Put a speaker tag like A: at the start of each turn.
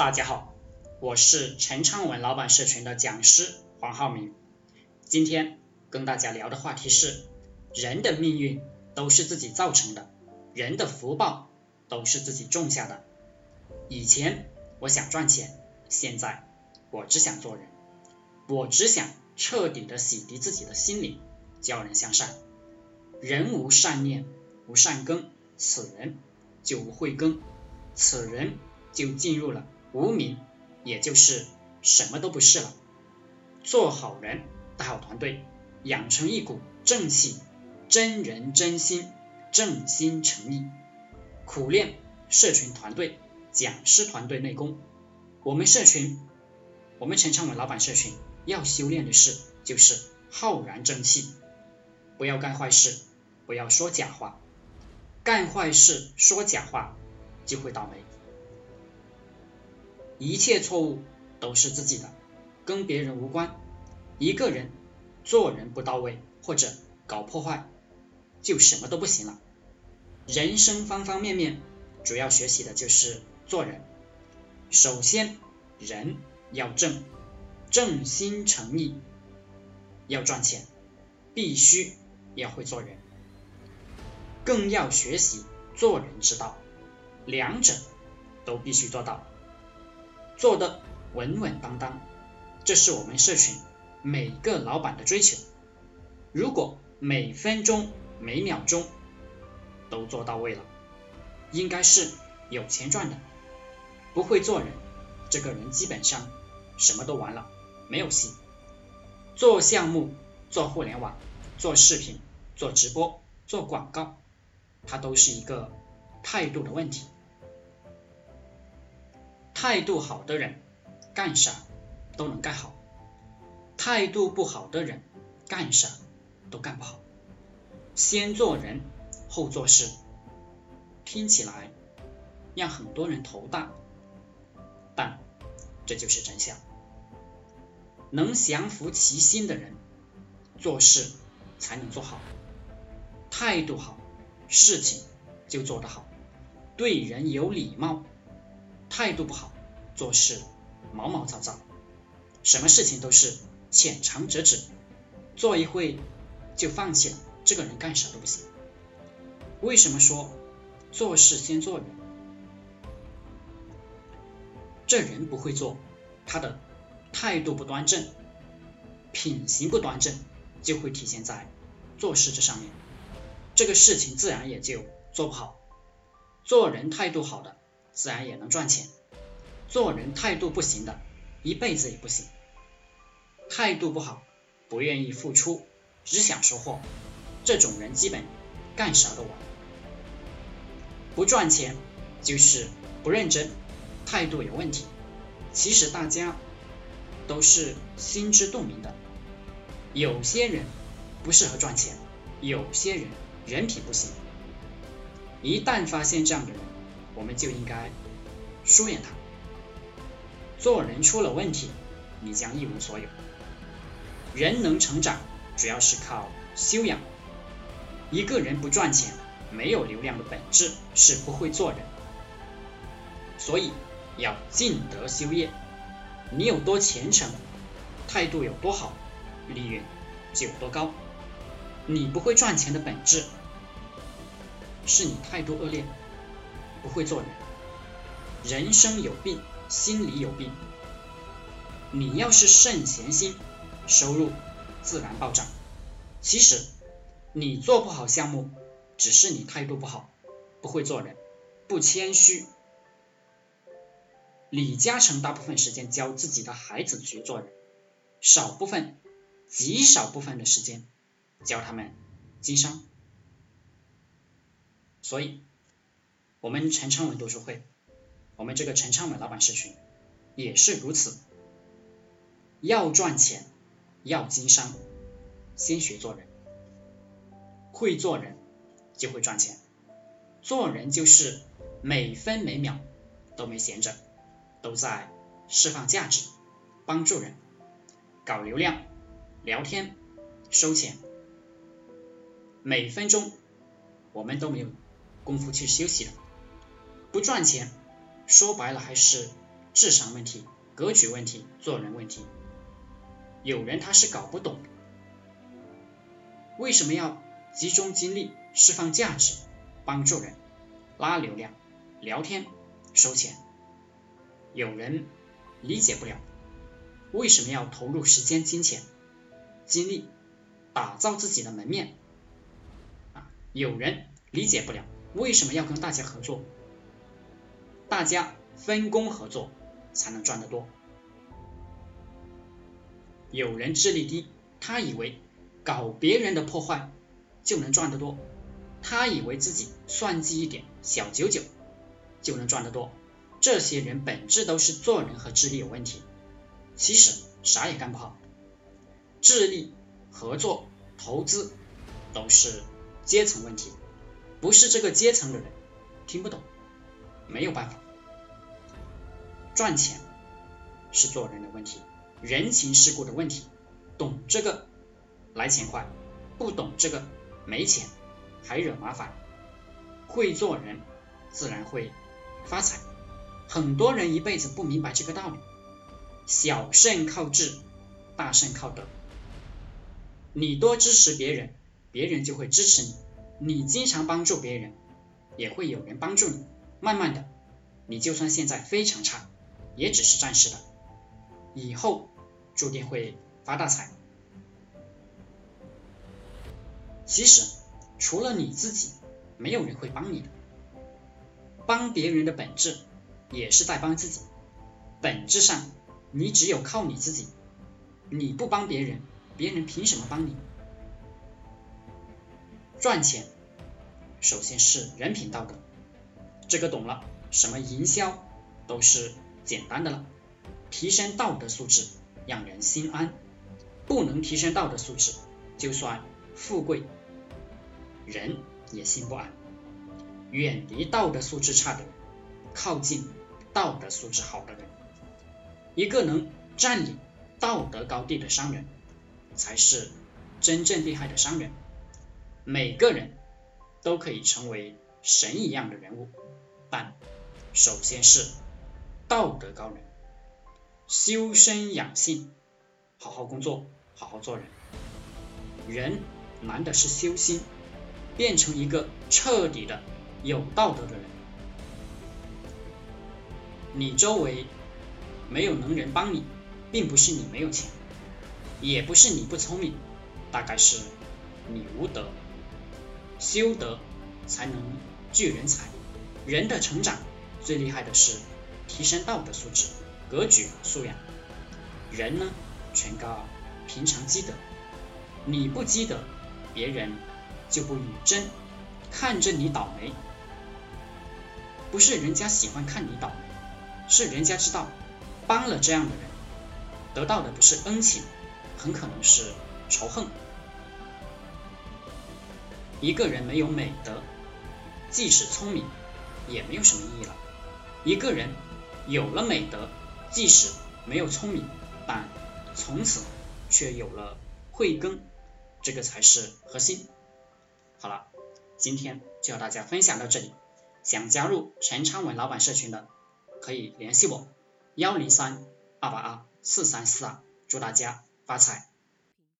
A: 大家好，我是陈昌文老板社群的讲师黄浩明。今天跟大家聊的话题是：人的命运都是自己造成的，人的福报都是自己种下的。以前我想赚钱，现在我只想做人，我只想彻底的洗涤自己的心灵，教人向善。人无善念，无善根，此人就无慧根，此人就进入了。无名，也就是什么都不是了。做好人，带好团队，养成一股正气，真人真心，正心诚意，苦练社群团队、讲师团队内功。我们社群，我们陈昌文老板社群要修炼的是，就是浩然正气，不要干坏事，不要说假话，干坏事说假话就会倒霉。一切错误都是自己的，跟别人无关。一个人做人不到位或者搞破坏，就什么都不行了。人生方方面面，主要学习的就是做人。首先，人要正，正心诚意。要赚钱，必须要会做人，更要学习做人之道，两者都必须做到。做的稳稳当当，这是我们社群每个老板的追求。如果每分钟每秒钟都做到位了，应该是有钱赚的。不会做人，这个人基本上什么都完了，没有戏。做项目、做互联网、做视频、做直播、做广告，它都是一个态度的问题。态度好的人干啥都能干好，态度不好的人干啥都干不好。先做人后做事，听起来让很多人头大，但这就是真相。能降服其心的人，做事才能做好。态度好，事情就做得好。对人有礼貌。态度不好，做事毛毛躁躁，什么事情都是浅尝辄止，做一会就放弃了，这个人干啥都不行。为什么说做事先做人？这人不会做，他的态度不端正，品行不端正，就会体现在做事这上面，这个事情自然也就做不好。做人态度好的。自然也能赚钱。做人态度不行的，一辈子也不行。态度不好，不愿意付出，只想收获，这种人基本干啥都完。不赚钱就是不认真，态度有问题。其实大家都是心知肚明的。有些人不适合赚钱，有些人人品不行。一旦发现这样的人，我们就应该疏远他。做人出了问题，你将一无所有。人能成长，主要是靠修养。一个人不赚钱、没有流量的本质是不会做人。所以要尽德修业。你有多虔诚，态度有多好，利润就有多高。你不会赚钱的本质，是你态度恶劣。不会做人，人生有病，心里有病。你要是圣贤心，收入自然暴涨。其实你做不好项目，只是你态度不好，不会做人，不谦虚。李嘉诚大部分时间教自己的孩子学做人，少部分，极少部分的时间教他们经商。所以。我们陈昌文读书会，我们这个陈昌文老板社群也是如此。要赚钱，要经商，先学做人。会做人就会赚钱。做人就是每分每秒都没闲着，都在释放价值，帮助人，搞流量，聊天，收钱。每分钟我们都没有功夫去休息的。不赚钱，说白了还是智商问题、格局问题、做人问题。有人他是搞不懂，为什么要集中精力释放价值、帮助人、拉流量、聊天、收钱？有人理解不了，为什么要投入时间、金钱、精力打造自己的门面？啊，有人理解不了，为什么要跟大家合作？大家分工合作才能赚得多。有人智力低，他以为搞别人的破坏就能赚得多，他以为自己算计一点小九九就能赚得多。这些人本质都是做人和智力有问题，其实啥也干不好。智力、合作、投资都是阶层问题，不是这个阶层的人听不懂，没有办法。赚钱是做人的问题。人情世故的问题，懂这个来钱快，不懂这个没钱还惹麻烦。会做人自然会发财。很多人一辈子不明白这个道理。小胜靠智，大胜靠德。你多支持别人，别人就会支持你；你经常帮助别人，也会有人帮助你。慢慢的，你就算现在非常差，也只是暂时的。以后。注定会发大财。其实除了你自己，没有人会帮你的。帮别人的本质也是在帮自己。本质上，你只有靠你自己。你不帮别人，别人凭什么帮你？赚钱，首先是人品道德。这个懂了，什么营销都是简单的了。提升道德素质。让人心安，不能提升道德素质，就算富贵，人也心不安。远离道德素质差的，靠近道德素质好的人。一个能占领道德高地的商人，才是真正厉害的商人。每个人都可以成为神一样的人物，但首先是道德高人。修身养性，好好工作，好好做人。人难的是修心，变成一个彻底的有道德的人。你周围没有能人帮你，并不是你没有钱，也不是你不聪明，大概是你无德。修德才能聚人才。人的成长最厉害的是提升道德素质。格局素养，人呢全靠平常积德。你不积德，别人就不与争，看着你倒霉。不是人家喜欢看你倒霉，是人家知道帮了这样的人，得到的不是恩情，很可能是仇恨。一个人没有美德，即使聪明，也没有什么意义了。一个人有了美德，即使没有聪明，但从此却有了慧根，这个才是核心。好了，今天就和大家分享到这里。想加入陈昌文老板社群的，可以联系我：幺零三二八二四三四二。祝大家发财！